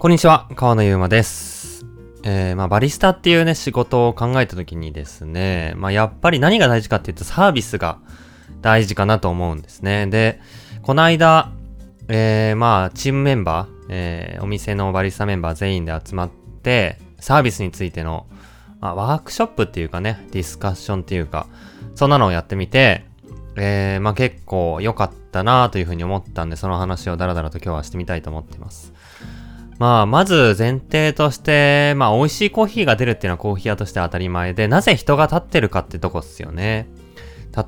こんにちは、川野ゆうまです。えー、まあ、バリスタっていうね、仕事を考えた時にですね、まあ、やっぱり何が大事かっていうと、サービスが大事かなと思うんですね。で、この間、えー、まあ、チームメンバー、えー、お店のバリスタメンバー全員で集まって、サービスについての、まあ、ワークショップっていうかね、ディスカッションっていうか、そんなのをやってみて、えー、まあ結構良かったなというふうに思ったんで、その話をダラダラと今日はしてみたいと思っています。まあ、まず前提として、まあ、美味しいコーヒーが出るっていうのはコーヒー屋として当たり前で、なぜ人が立ってるかってとこっすよね。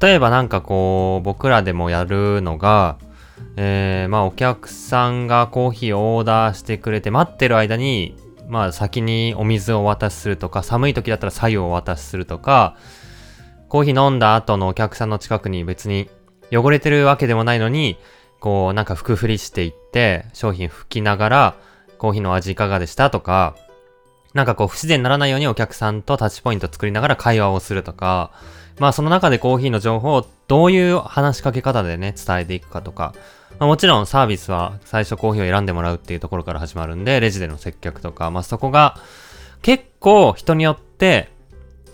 例えばなんかこう、僕らでもやるのが、えー、まあ、お客さんがコーヒーをオーダーしてくれて待ってる間に、まあ、先にお水をお渡しするとか、寒い時だったら白湯をお渡しするとか、コーヒー飲んだ後のお客さんの近くに別に汚れてるわけでもないのに、こう、なんか服振りしていって、商品拭きながら、コーヒーの味いかがでしたとか、なんかこう不自然にならないようにお客さんとタッチポイント作りながら会話をするとか、まあその中でコーヒーの情報をどういう話しかけ方でね、伝えていくかとか、まあ、もちろんサービスは最初コーヒーを選んでもらうっていうところから始まるんで、レジでの接客とか、まあそこが結構人によって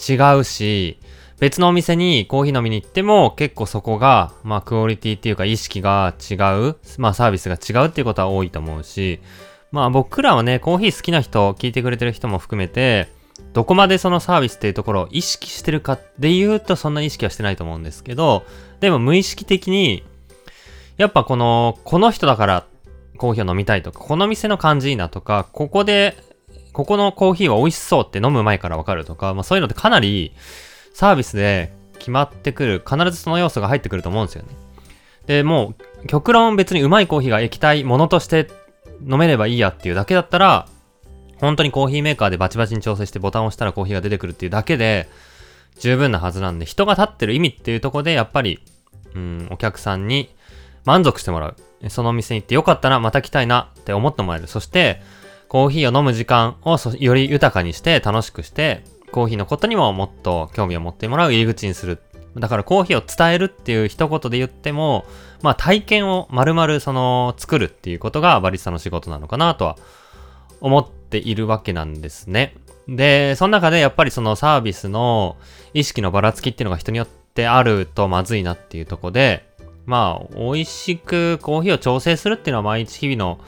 違うし、別のお店にコーヒー飲みに行っても結構そこが、まあクオリティっていうか意識が違う、まあサービスが違うっていうことは多いと思うし、まあ僕らはね、コーヒー好きな人、聞いてくれてる人も含めて、どこまでそのサービスっていうところを意識してるかで言うとそんな意識はしてないと思うんですけど、でも無意識的に、やっぱこの、この人だからコーヒーを飲みたいとか、この店の感じいいなとか、ここで、ここのコーヒーは美味しそうって飲む前からわかるとか、まあそういうのってかなりサービスで決まってくる、必ずその要素が入ってくると思うんですよね。で、もう、極論別にうまいコーヒーが液体ものとして飲めればいいやっていうだけだったら、本当にコーヒーメーカーでバチバチに調整してボタンを押したらコーヒーが出てくるっていうだけで十分なはずなんで、人が立ってる意味っていうところでやっぱり、うん、お客さんに満足してもらう。そのお店に行ってよかったな、また来たいなって思ってもらえる。そして、コーヒーを飲む時間をより豊かにして楽しくして、コーヒーのことにももっと興味を持ってもらう入り口にする。だからコーヒーを伝えるっていう一言で言っても、まあ体験を丸々その作るっていうことがバリスタの仕事なのかなとは思っているわけなんですね。で、その中でやっぱりそのサービスの意識のばらつきっていうのが人によってあるとまずいなっていうとこで、まあ美味しくコーヒーを調整するっていうのは毎日日々の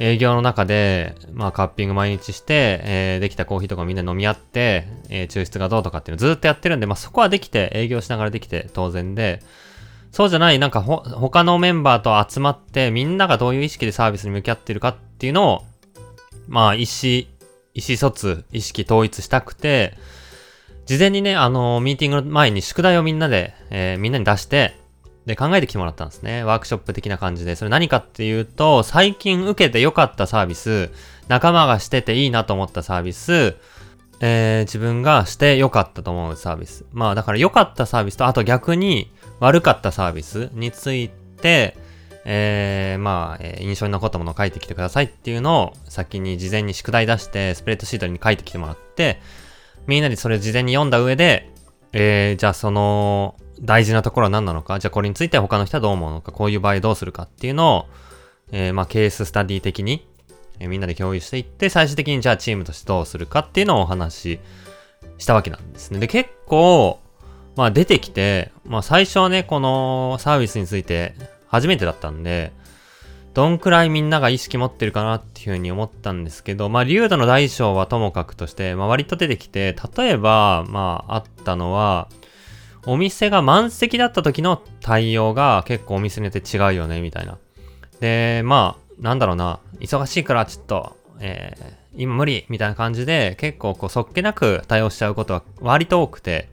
営業の中で、まあカッピング毎日して、えーできたコーヒーとかみんな飲み合って、えー抽出がどうとかっていうのずっとやってるんで、まあそこはできて、営業しながらできて当然で、そうじゃない、なんかほ、他のメンバーと集まって、みんながどういう意識でサービスに向き合ってるかっていうのを、まあ、意思、意思疎通、意識統一したくて、事前にね、あのミーティングの前に宿題をみんなで、えーみんなに出して、で、考えてきてもらったんですね。ワークショップ的な感じで。それ何かっていうと、最近受けて良かったサービス、仲間がしてていいなと思ったサービス、えー自分がして良かったと思うサービス。まあだから良かったサービスと、あと逆に悪かったサービスについて、えーまあ、えー印象に残ったものを書いてきてくださいっていうのを先に事前に宿題出して、スプレッドシートに書いてきてもらって、みんなでそれを事前に読んだ上で、えーじゃあその大事なところは何なのか、じゃあこれについて他の人はどう思うのか、こういう場合どうするかっていうのを、えーまあケーススタディ的に、えーみんなで共有していって、最終的にじゃあチームとしてどうするかっていうのをお話ししたわけなんですね。で、結構、まあ出てきて、まあ最初はね、このサービスについて初めてだったんで、どんくらいみんなが意識持ってるかなっていうふうに思ったんですけど、まあ、竜度の大小はともかくとして、まあ、割と出てきて、例えば、まあ、あったのは、お店が満席だった時の対応が結構お店によって違うよね、みたいな。で、まあ、なんだろうな、忙しいからちょっと、えー今無理みたいな感じで、結構こう、そっけなく対応しちゃうことは割と多くて、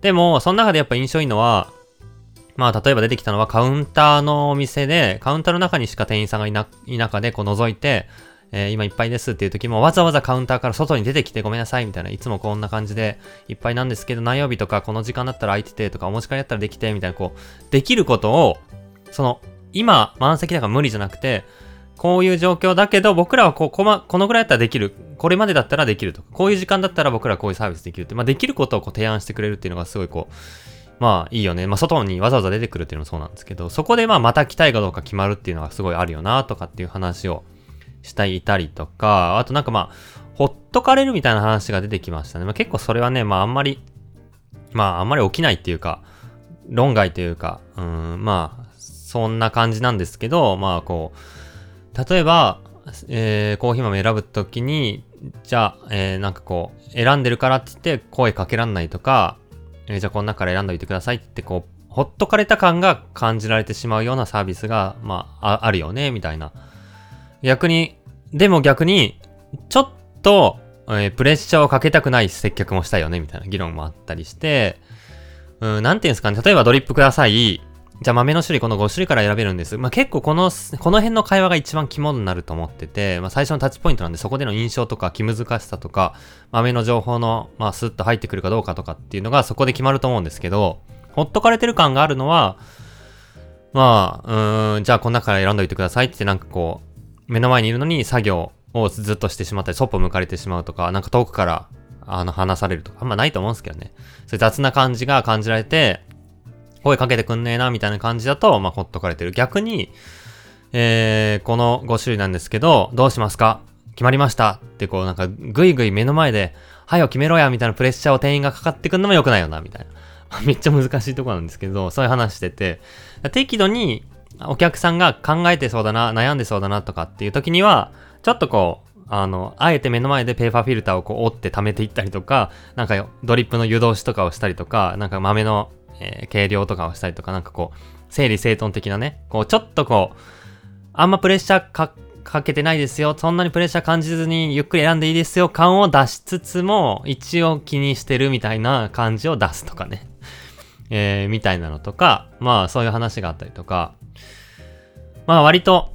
でも、その中でやっぱ印象いいのは、まあ、例えば出てきたのはカウンターのお店で、カウンターの中にしか店員さんがいない中で、こう覗いて、えー今いっぱいですっていう時も、わざわざカウンターから外に出てきてごめんなさいみたいな、いつもこんな感じでいっぱいなんですけど、何曜日とかこの時間だったら空いててとか、お持ち帰りだったらできて、みたいな、こう、できることを、その、今満席だから無理じゃなくて、こういう状況だけど、僕らはこう、こま、このぐらいだったらできる。これまでだったらできるとか、こういう時間だったら僕らはこういうサービスできるって、まあ、できることをこう提案してくれるっていうのがすごいこう、まあいいよね。まあ外にわざわざ出てくるっていうのもそうなんですけど、そこでまあまた来たいかどうか決まるっていうのがすごいあるよなとかっていう話をしていたりとか、あとなんかまあ、ほっとかれるみたいな話が出てきましたね。まあ、結構それはね、まああんまり、まああんまり起きないっていうか、論外というか、うん、まあ、そんな感じなんですけど、まあこう、例えば、えー、コーヒー豆選ぶときに、じゃあ、えー、なんかこう、選んでるからって言って声かけらんないとか、えー、じゃあこの中から選んどいてくださいってこう、ほっとかれた感が感じられてしまうようなサービスが、ま、ああるよね、みたいな。逆に、でも逆に、ちょっと、えー、プレッシャーをかけたくない接客もしたいよね、みたいな議論もあったりして、うん、なんていうんですかね、例えばドリップください。じゃあ豆の種類この5種類から選べるんです。まあ、結構この、この辺の会話が一番肝になると思ってて、まあ、最初のタッチポイントなんでそこでの印象とか気難しさとか、豆の情報の、まあ、スッと入ってくるかどうかとかっていうのがそこで決まると思うんですけど、ほっとかれてる感があるのは、まあ、うーん、じゃあこの中から選んどいてくださいってなんかこう、目の前にいるのに作業をずっとしてしまったり、そっぽ向かれてしまうとか、なんか遠くから、あの、話されるとか、あんまないと思うんですけどね。そういう雑な感じが感じられて、声かけてくんねえな、みたいな感じだと、まあ、ほっとかれてる。逆に、えー、この5種類なんですけど、どうしますか？決まりましたってこうなんかぐいぐい目の前で、はよ決めろやみたいなプレッシャーを店員がかかってくんのも良くないよな、みたいな。めっちゃ難しいとこなんですけど、そういう話してて、適度にお客さんが考えてそうだな、悩んでそうだなとかっていう時には、ちょっとこう、あの、あえて目の前でペーパーフィルターをこう折って溜めていったりとか、なんかドリップの湯通しとかをしたりとか、なんか豆のえー、計量とかをしたりとか、なんかこう、整理整頓的なね、こう、ちょっとこう、あんまプレッシャーかかけてないですよ。そんなにプレッシャー感じずにゆっくり選んでいいですよ。感を出しつつも、一応気にしてるみたいな感じを出すとかね。えー、みたいなのとか、まあそういう話があったりとか、まあ割と、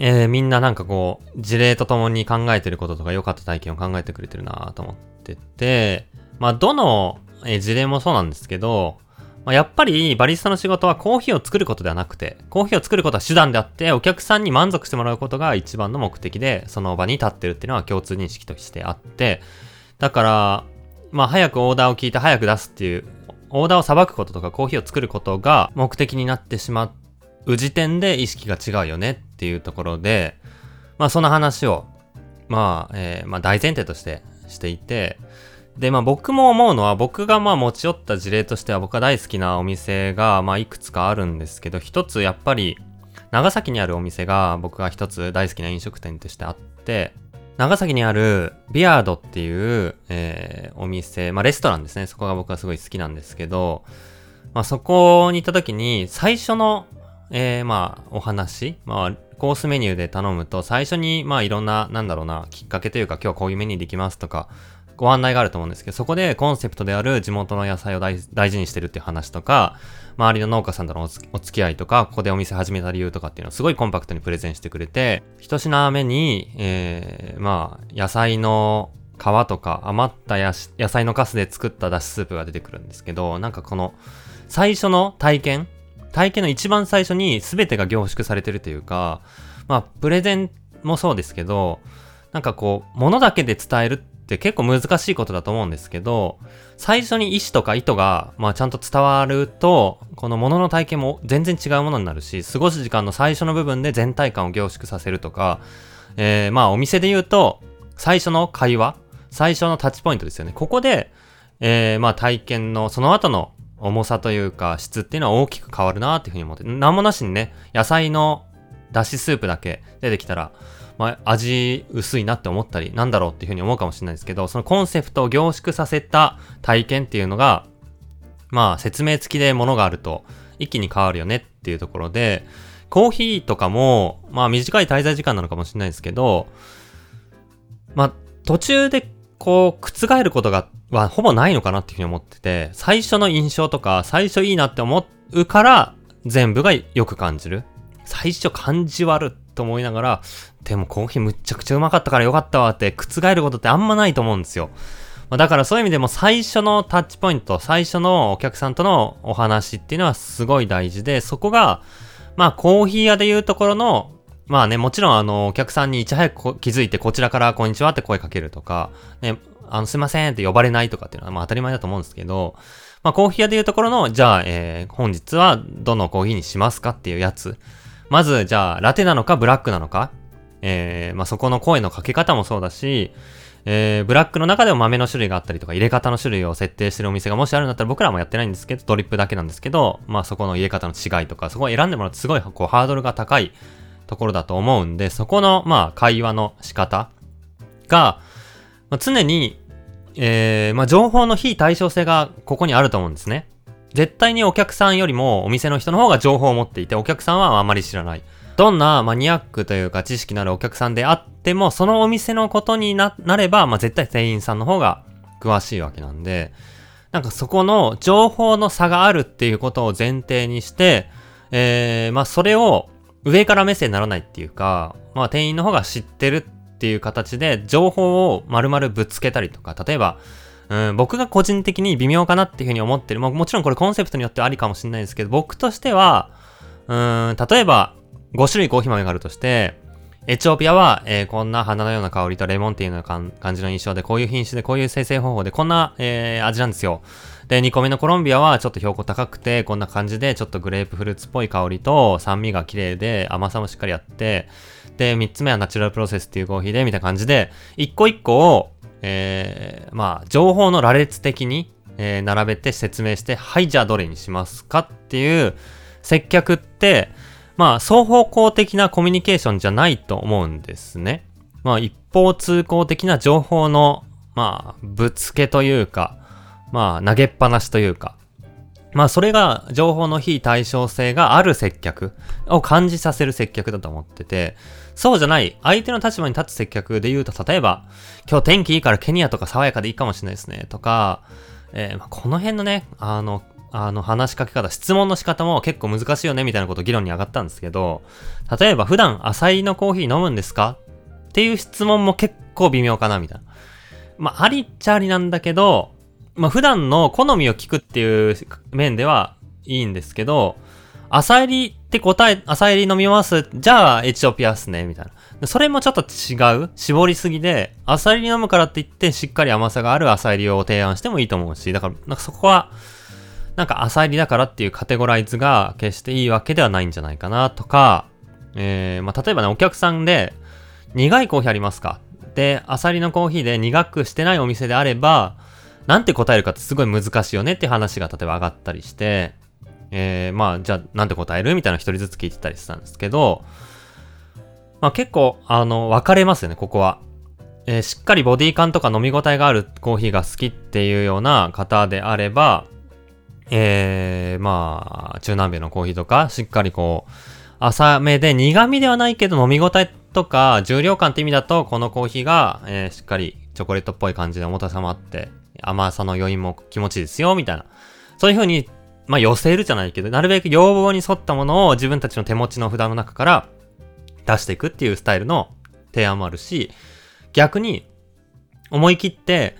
えー、みんななんかこう、事例とともに考えてることとか良かった体験を考えてくれてるなと思ってて、まあどの、えー、事例もそうなんですけど、まあ、やっぱりバリスタの仕事はコーヒーを作ることではなくて、コーヒーを作ることは手段であって、お客さんに満足してもらうことが一番の目的で、その場に立ってるっていうのは共通認識としてあって、だから、まあ早くオーダーを聞いて早く出すっていう、オーダーをさばくこととかコーヒーを作ることが目的になってしまっう時点で意識が違うよねっていうところで、まあその話を、まあ、えー、まあ大前提としてしていて、で、まあ僕も思うのは、僕がまあ持ち寄った事例としては僕が大好きなお店がまあいくつかあるんですけど、一つやっぱり長崎にあるお店が僕が一つ大好きな飲食店としてあって、長崎にあるビアードっていう、えー、お店、まあレストランですね。そこが僕はすごい好きなんですけど、まあそこに行った時に最初の、えー、まあお話、まあコースメニューで頼むと最初にまあいろんな、なんだろうな、きっかけというか今日はこういうメニューできますとか、ご案内があると思うんですけど、そこでコンセプトである地元の野菜を大事にしてるっていう話とか、周りの農家さんとのお付き合いとか、ここでお店始めた理由とかっていうのをすごいコンパクトにプレゼンしてくれて、一品目に、えー、まあ、野菜の皮とか余った野菜のカスで作っただしスープが出てくるんですけど、なんかこの最初の体験体験の一番最初に全てが凝縮されてるというか、まあ、プレゼンもそうですけど、なんかこう、物だけで伝えるって結構難しいことだと思うんですけど、最初に意思とか意図が、まあちゃんと伝わると、このものの体験も全然違うものになるし、過ごす時間の最初の部分で全体感を凝縮させるとか、えー、まあお店で言うと、最初の会話、最初のタッチポイントですよね。ここで、えー、まあ体験のその後の重さというか質っていうのは大きく変わるなっていうふうに思って、なんもなしにね、野菜のだしスープだけ出てきたら、まあ、味薄いなって思ったり、なんだろうっていうふうに思うかもしれないですけど、そのコンセプトを凝縮させた体験っていうのが、まあ、説明付きで物があると一気に変わるよねっていうところで、コーヒーとかも、まあ短い滞在時間なのかもしれないですけど、まあ途中でこう覆ることが、はほぼないのかなっていうふうに思ってて、最初の印象とか最初いいなって思うから全部がよく感じる。最初感じ悪と思いながら、でもコーヒーむっちゃくちゃうまかったからよかったわって覆ることってあんまないと思うんですよ。ま、だからそういう意味でも最初のタッチポイント、最初のお客さんとのお話っていうのはすごい大事で、そこが、まあコーヒー屋で言うところの、まあね、もちろんあの、お客さんにいち早く気づいてこちらからこんにちはって声かけるとか、ね、あの、すいませんって呼ばれないとかっていうのはまあ当たり前だと思うんですけど、まあコーヒー屋で言うところの、じゃあ、えー、本日はどのコーヒーにしますかっていうやつ。まず、じゃあ、ラテなのかブラックなのかえー、まあ、そこの声のかけ方もそうだし、えー、ブラックの中でも豆の種類があったりとか、入れ方の種類を設定してるお店がもしあるんだったら僕らもやってないんですけど、ドリップだけなんですけど、まあそこの入れ方の違いとか、そこを選んでもらうとすごいこうハードルが高いところだと思うんで、そこのまあ会話の仕方が、まあ、常に、えー、まあ情報の非対称性がここにあると思うんですね。絶対にお客さんよりもお店の人の方が情報を持っていて、お客さんはあまり知らない。どんなマニアックというか知識のあるお客さんであっても、そのお店のことになれば、まあ、絶対店員さんの方が詳しいわけなんで、なんかそこの情報の差があるっていうことを前提にして、えー、まあそれを上から目線にならないっていうか、まあ店員の方が知ってるっていう形で情報を丸々ぶつけたりとか、例えば、うん、僕が個人的に微妙かなっていうふうに思ってる。ももちろんこれコンセプトによってはありかもしれないですけど、僕としては、うん、例えば、5種類コーヒー豆があるとして、エチオピアは、えー、こんな花のような香りとレモンティーの感じの印象で、こういう品種で、こういう生成方法で、こんな、えー、味なんですよ。で、2個目のコロンビアはちょっと標高高くて、こんな感じで、ちょっとグレープフルーツっぽい香りと、酸味が綺麗で、甘さもしっかりあって、で、3つ目はナチュラルプロセスっていうコーヒーで、みたいな感じで、一個一個を、えー、まあ、情報の羅列的に、え、並べて説明して、はい、じゃあどれにしますかっていう接客って、まあ、双方向的なコミュニケーションじゃないと思うんですね。まあ、一方通行的な情報の、まあ、ぶつけというか、まあ、投げっぱなしというか、まあ、それが情報の非対称性がある接客を感じさせる接客だと思ってて、そうじゃない、相手の立場に立つ接客で言うと、例えば、今日天気いいからケニアとか爽やかでいいかもしれないですね、とか、えー、この辺のね、あの、あの、話しかけ方、質問の仕方も結構難しいよね、みたいなこと議論に上がったんですけど、例えば普段浅いのコーヒー飲むんですか？っていう質問も結構微妙かな、みたいな。まあ、ありっちゃありなんだけど、まあ、普段の好みを聞くっていう面ではいいんですけど、浅入りって答え、浅入り飲みます？じゃあエチオピアっすねみたいな。それもちょっと違う絞りすぎで、浅入り飲むからって言ってしっかり甘さがある浅入りを提案してもいいと思うし、だから、なんかそこは、なんか浅入りだからっていうカテゴライズが決していいわけではないんじゃないかなとか、えー、まあ、例えばね、お客さんで、苦いコーヒーありますか？で、浅入りのコーヒーで苦くしてないお店であれば、なんて答えるかってすごい難しいよねって話が例えば上がったりして、えー、まあ、じゃあなんて答えるみたいな一人ずつ聞いてたりしたんですけど、まあ結構、あの、分かれますよね、ここは。えー、しっかりボディ感とか飲み応えがあるコーヒーが好きっていうような方であれば、えー、まあ、中南米のコーヒーとか、しっかりこう、浅めで苦味ではないけど飲み応えとか重量感って意味だと、このコーヒーが、えー、しっかりチョコレートっぽい感じで重たさもあって、甘さの余韻も気持ちいいですよ、みたいな。そういう風に、まあ寄せるじゃないけど、なるべく要望に沿ったものを自分たちの手持ちの札の中から出していくっていうスタイルの提案もあるし、逆に思い切って、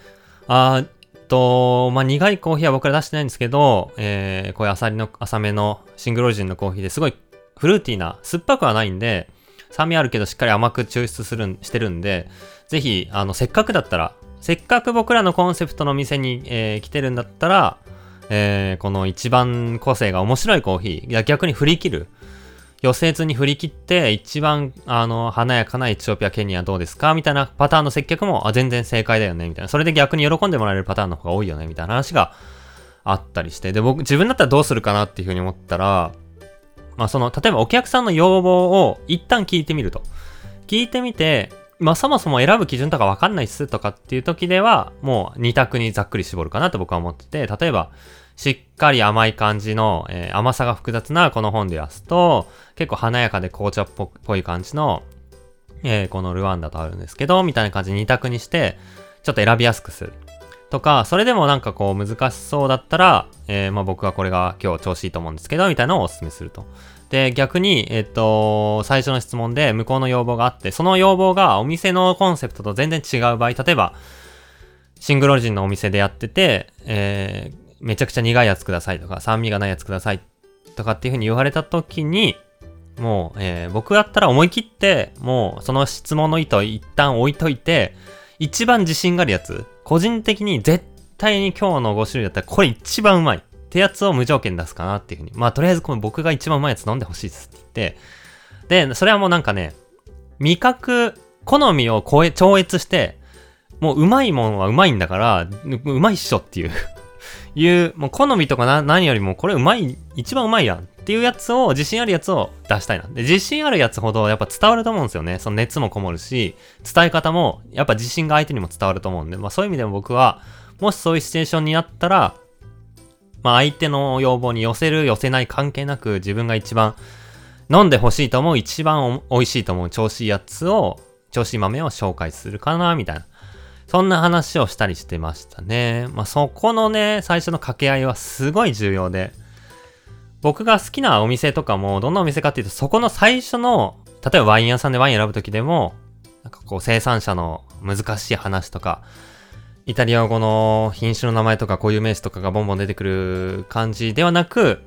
あと、まあ、苦いコーヒーは僕ら出してないんですけど、えー、こういう浅りの、浅めのシングルオリジンのコーヒーですごいフルーティーな、酸っぱくはないんで、酸味あるけどしっかり甘く抽出するん、してるんで、ぜひ、あの、せっかくだったら、せっかく僕らのコンセプトの店に、えー、来てるんだったら、えー、この一番個性が面白いコーヒー、逆に振り切る。寄せずに振り切って、一番、あの、華やかなエチオピア、ケニアどうですか？みたいなパターンの接客も、あ、全然正解だよねみたいな。それで逆に喜んでもらえるパターンの方が多いよねみたいな話があったりして。で、僕、自分だったらどうするかなっていうふうに思ったら、まあ、その、例えばお客さんの要望を一旦聞いてみると。聞いてみて、まあ、そもそも選ぶ基準とかわかんないっすとかっていう時では、もう二択にざっくり絞るかなと僕は思ってて、例えば、しっかり甘い感じの、えー、甘さが複雑なこの本でやすと、結構華やかで紅茶っぽい感じの、えー、このルワンダとあるんですけど、みたいな感じで2択にして、ちょっと選びやすくする。とか、それでもなんかこう難しそうだったら、えー、まあ僕はこれが今日調子いいと思うんですけど、みたいなのをお勧めすると。で、逆に、えっと、最初の質問で向こうの要望があって、その要望がお店のコンセプトと全然違う場合、例えば、シングルオリジンのお店でやってて、えー、めちゃくちゃ苦いやつくださいとか、酸味がないやつくださいとかっていう風に言われた時に、もう、えー、僕だったら思い切って、もうその質問の意図を一旦置いといて、一番自信があるやつ、個人的に絶対に今日の5種類だったらこれ一番うまいってやつを無条件出すかなっていう風に。まあとりあえずこの僕が一番うまいやつ飲んでほしいですって言って、で、それはもうなんかね、味覚、好みを超え、超越して、もううまいもんはうまいんだから、うまいっしょっていういう、もう好みとかな、何よりもこれうまい、一番うまいやんっていうやつを、自信あるやつを出したいな。で、自信あるやつほどやっぱ伝わると思うんですよね。その熱もこもるし、伝え方も、やっぱ自信が相手にも伝わると思うんで、まあそういう意味でも僕は、もしそういうシチュエーションになったら、まあ相手の要望に寄せる、寄せない関係なく、自分が一番飲んでほしいと思う、一番美味しいと思う調子いいやつを、調子いい豆を紹介するかな、みたいな。そんな話をしたりしてましたね。まあ、そこのね、最初の掛け合いはすごい重要で、僕が好きなお店とかも、どんなお店かっていうと、そこの最初の、例えばワイン屋さんでワイン選ぶときでも、なんかこう生産者の難しい話とか、イタリア語の品種の名前とかこういう名詞とかがボンボン出てくる感じではなく、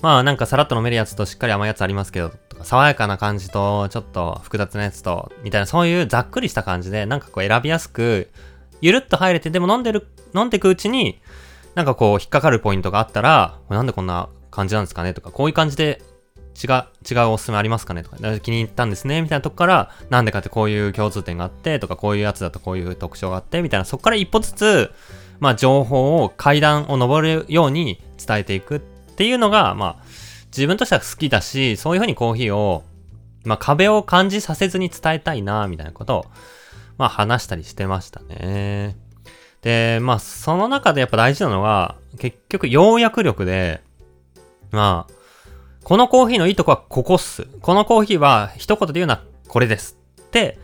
まあなんかさらっと飲めるやつとしっかり甘いやつありますけど、爽やかな感じとちょっと複雑なやつと、みたいなそういうざっくりした感じで、なんかこう選びやすく、ゆるっと入れて、でも飲んでる、飲んでくうちに、なんかこう引っかかるポイントがあったら、これなんでこんな感じなんですかねとか、こういう感じで違う、違うおすすめありますかねとか、気に入ったんですねみたいなとこから、なんでかってこういう共通点があって、とか、こういうやつだとこういう特徴があって、みたいな、そこから一歩ずつ、まあ情報を階段を登るように伝えていくっていうのが、まあ、自分としては好きだし、そういう風にコーヒーを、まあ壁を感じさせずに伝えたいな、みたいなことを、まあ話したりしてましたね。で、まあその中でやっぱ大事なのは、結局要約力で、まあ、このコーヒーのいいとこはここっす。このコーヒーは一言で言うのはこれです。って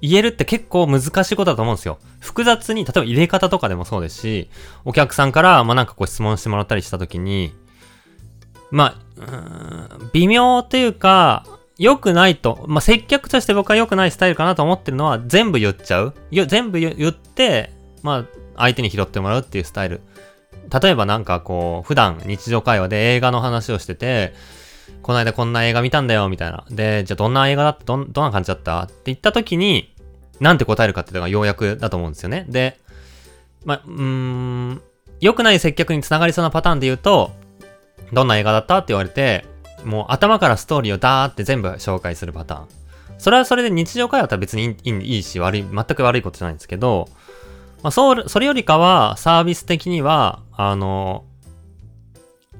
言えるって結構難しいことだと思うんですよ。複雑に、例えば入れ方とかでもそうですし、お客さんから、まあなんかこう質問してもらったりしたときに、まあ、微妙というか、良くないと、まあ、接客として僕は良くないスタイルかなと思ってるのは、全部言っちゃう。全部言って、まあ、相手に拾ってもらうっていうスタイル。例えばなんかこう、普段日常会話で映画の話をしてて、この間こんな映画見たんだよ、みたいな。で、じゃあどんな映画だった？どん、な感じだった？って言った時に、なんて答えるかっていうのがようやくだと思うんですよね。で、まあ、うーん、良くない接客につながりそうなパターンで言うと、どんな映画だったって言われて、もう頭からストーリーをダーって全部紹介するパターン。それはそれで日常会話だったら別にいいし、悪い、全く悪いことじゃないんですけど、まあ、そう、それよりかは、サービス的には、あの、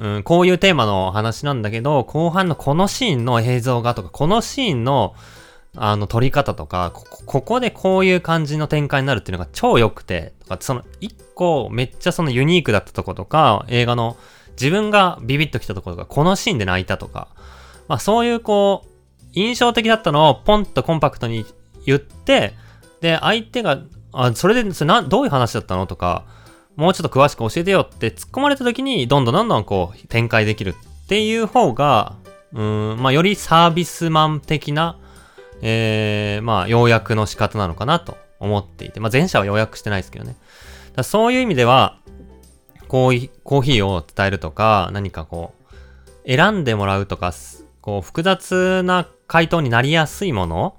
うん、こういうテーマの話なんだけど、後半のこのシーンの映像がとか、このシーンの、あの、撮り方とか、こここでこういう感じの展開になるっていうのが超良くて、とか、その一個めっちゃそのユニークだったとことか、映画の自分がビビッときたところが、このシーンで泣いたとか、まあそういうこう、印象的だったのをポンとコンパクトに言って、で、相手が、あ、それで、それな、どういう話だったのとか、もうちょっと詳しく教えてよって突っ込まれた時に、どんどんどんどんこう、展開できるっていう方が、うん、まあよりサービスマン的な、えー、まあ要約の仕方なのかなと思っていて、まあ前者は要約してないですけどね。だそういう意味では、コーヒーを伝えるとか、何かこう、選んでもらうとか、こう、複雑な回答になりやすいもの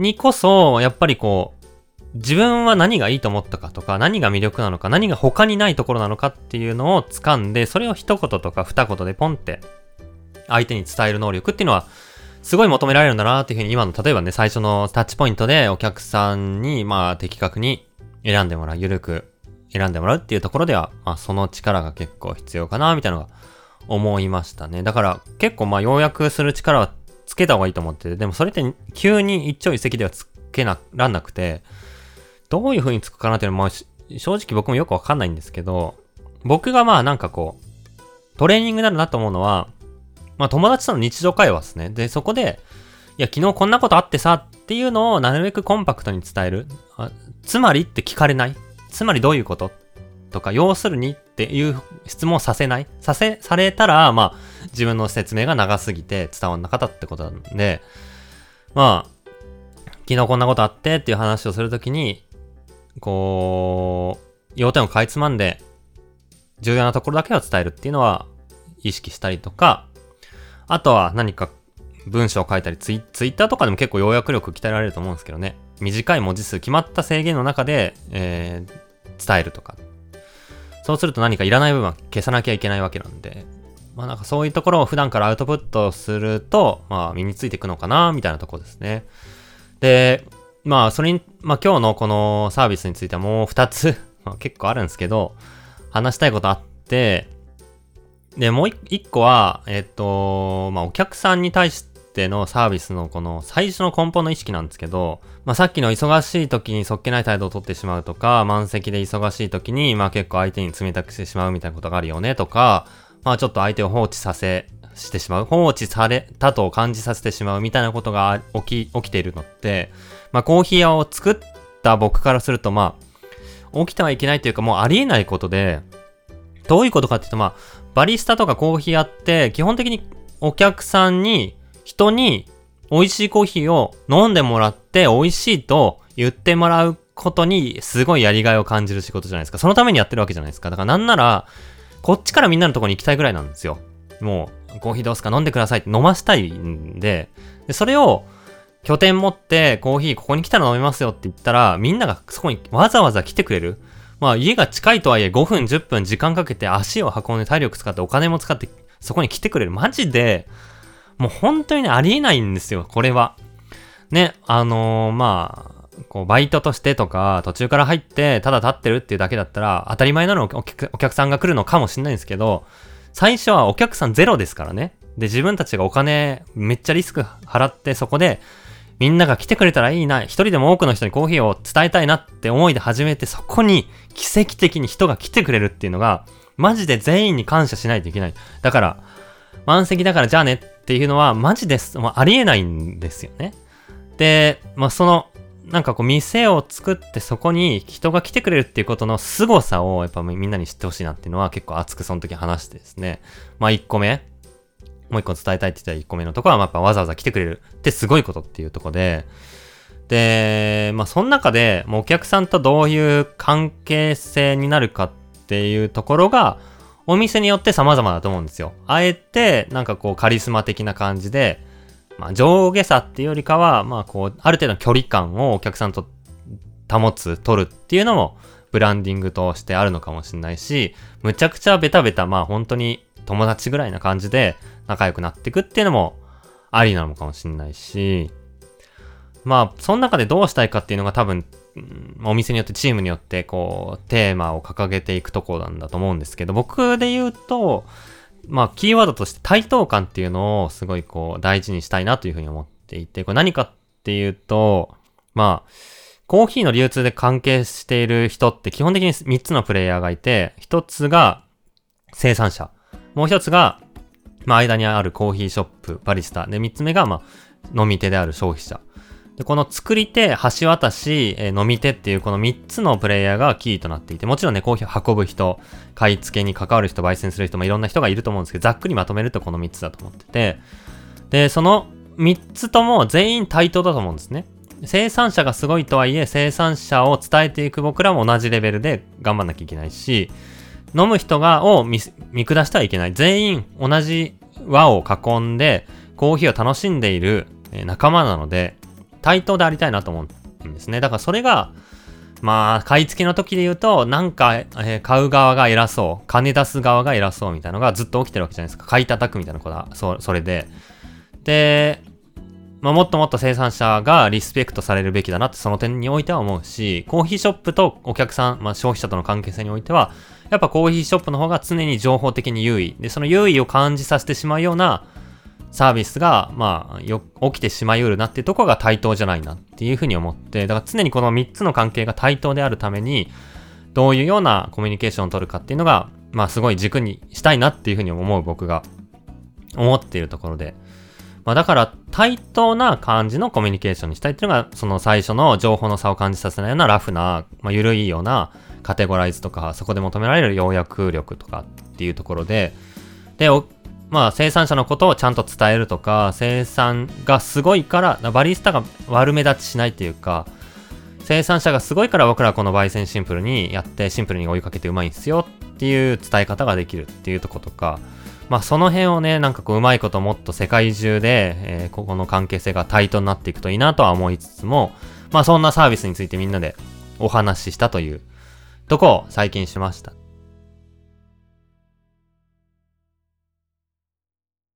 にこそ、やっぱりこう、自分は何がいいと思ったかとか、何が魅力なのか、何が他にないところなのかっていうのを掴んで、それを一言とか二言でポンって相手に伝える能力っていうのは、すごい求められるんだなっていうふうに今の、例えばね、最初のタッチポイントでお客さんに、まあ、的確に選んでもらう、ゆるく選んでもらうっていうところでは、まあ、その力が結構必要かな、みたいなのが思いましたね。だから結構まあ要約する力はつけた方がいいと思ってて、でもそれって急に一朝一夕ではつけならんなくて、どういう風につくかなっていうのは、まあ、正直僕もよくわかんないんですけど、僕がまあなんかこう、トレーニングになるなと思うのは、まあ友達との日常会話ですね。で、そこで、いや、昨日こんなことあってさっていうのをなるべくコンパクトに伝える。つまりって聞かれないつまりどういうこと？とか、要するにっていう質問させない？させ、されたら、まあ、自分の説明が長すぎて伝わんなかったってことなんで、まあ、昨日こんなことあってっていう話をするときに、こう、要点をかいつまんで、重要なところだけを伝えるっていうのは意識したりとか、あとは何か文章を書いたりツイ、ツイッターとかでも結構要約力鍛えられると思うんですけどね。短い文字数、決まった制限の中で、えー、伝えるとか。そうすると何かいらない部分は消さなきゃいけないわけなんで、まあなんかそういうところを普段からアウトプットすると、まあ身についていくのかな、みたいなとこですね。で、まあそれに、まあ今日のこのサービスについてはもう2つ まあ結構あるんですけど、話したいことあって、で、もう1個は、えっと、まあお客さんに対してのサービスのこの最初の根本の意識なんですけど、まあさっきの忙しい時にそっけない態度をとってしまうとか、満席で忙しい時に、まあ結構相手に冷たくしてしまうみたいなことがあるよねとか、まあちょっと相手を放置させ、してしまう。放置されたと感じさせてしまうみたいなことが起き、起きているのって、まあコーヒー屋を作った僕からすると、まあ、起きてはいけないというかもうありえないことで、どういうことかっていうと、まあ、バリスタとかコーヒー屋って基本的にお客さんに、人に美味しいコーヒーを飲んでもらって美味しいと言ってもらうことにすごいやりがいを感じる仕事じゃないですか。そのためにやってるわけじゃないですか。だからなんなら、こっちからみんなのとこに行きたいぐらいなんですよ。もう、コーヒーどうすか？飲んでくださいって飲ましたいんで、でそれを拠点持ってコーヒーここに来たら飲めますよって言ったら、みんながそこにわざわざ来てくれる。まあ家が近いとはいえ5分10分時間かけて足を運んで体力使ってお金も使ってそこに来てくれる。マジで、もう本当にね、ありえないんですよ、これは。ね、あのー、まあ、こう、バイトとしてとか、途中から入って、ただ立ってるっていうだけだったら、当たり前なのお客さんが来るのかもしれないんですけど、最初はお客さんゼロですからね。で、自分たちがお金、めっちゃリスク払って、そこで、みんなが来てくれたらいいな、一人でも多くの人にコーヒーを伝えたいなって思いで始めて、そこに奇跡的に人が来てくれるっていうのが、マジで全員に感謝しないといけない。だから、満席だからじゃあねっていうのは、マジです。もうありえないんですよね。で、まあ、その、なんかこう店を作ってそこに人が来てくれるっていうことの凄さをやっぱみんなに知ってほしいなっていうのは結構熱くその時話してですね。まあ1個目。もう1個伝えたいって言ったら1個目のところはやっぱわざわざ来てくれるってすごいことっていうとこで。で、まあその中でもうお客さんとどういう関係性になるかっていうところがお店によって様々だと思うんですよ。あえてなんかこうカリスマ的な感じでまあ、上下差っていうよりかは、まあ、こう、ある程度の距離感をお客さんと保つ、取るっていうのも、ブランディングとしてあるのかもしれないし、むちゃくちゃベタベタ、まあ本当に友達ぐらいな感じで仲良くなっていくっていうのもありなのかもしれないし、まあ、その中でどうしたいかっていうのが多分、お店によってチームによってこう、テーマを掲げていくところなんだと思うんですけど、僕で言うと、まあ、キーワードとして対等感っていうのをすごいこう大事にしたいなというふうに思っていて、これ何かっていうと、まあ、コーヒーの流通で関係している人って基本的に3つのプレイヤーがいて、1つが生産者、もう1つが、まあ、間にあるコーヒーショップ、バリスタ、で、3つ目が、まあ、飲み手である消費者。で、この作り手、橋渡し、えー、飲み手っていうこの3つのプレイヤーがキーとなっていて、もちろんね、コーヒーを運ぶ人、買い付けに関わる人、焙煎する人もいろんな人がいると思うんですけど、ざっくりまとめるとこの3つだと思ってて、で、その3つとも全員対等だと思うんですね。生産者がすごいとはいえ、生産者を伝えていく僕らも同じレベルで頑張んなきゃいけないし、飲む人が、を見下してはいけない。全員同じ輪を囲んで、コーヒーを楽しんでいる仲間なので、対等でありたいなと思うんですね。だからそれが、まあ、買い付けの時で言うと、なんか、えー、買う側が偉そう、金出す側が偉そうみたいなのがずっと起きてるわけじゃないですか。買い叩くみたいなことは、そそれで。で、まあ、もっともっと生産者がリスペクトされるべきだなってその点においては思うし、コーヒーショップとお客さん、まあ、消費者との関係性においては、やっぱコーヒーショップの方が常に情報的に優位。で、その優位を感じさせてしまうような、サービスが、まあ、よ、起きてしまいうるなっていうところが対等じゃないなっていうふうに思って、だから常にこの3つの関係が対等であるために、どういうようなコミュニケーションを取るかっていうのが、まあすごい軸にしたいなっていうふうに思う僕が思っているところで。まあだから対等な感じのコミュニケーションにしたいっていうのが、その最初の情報の差を感じさせないようなラフな、まあ緩いようなカテゴライズとか、そこで求められる要約力とかっていうところで、で、まあ生産者のことをちゃんと伝えるとか、生産がすごいから、バリスタが悪目立ちしないっていうか、生産者がすごいから僕らはこの焙煎シンプルにやってシンプルに追いかけてうまいんですよっていう伝え方ができるっていうとことか、まあその辺をね、なんかこううまいこともっと世界中で、えー、ここの関係性が対等になっていくといいなとは思いつつも、まあそんなサービスについてみんなでお話ししたというとこを最近しました。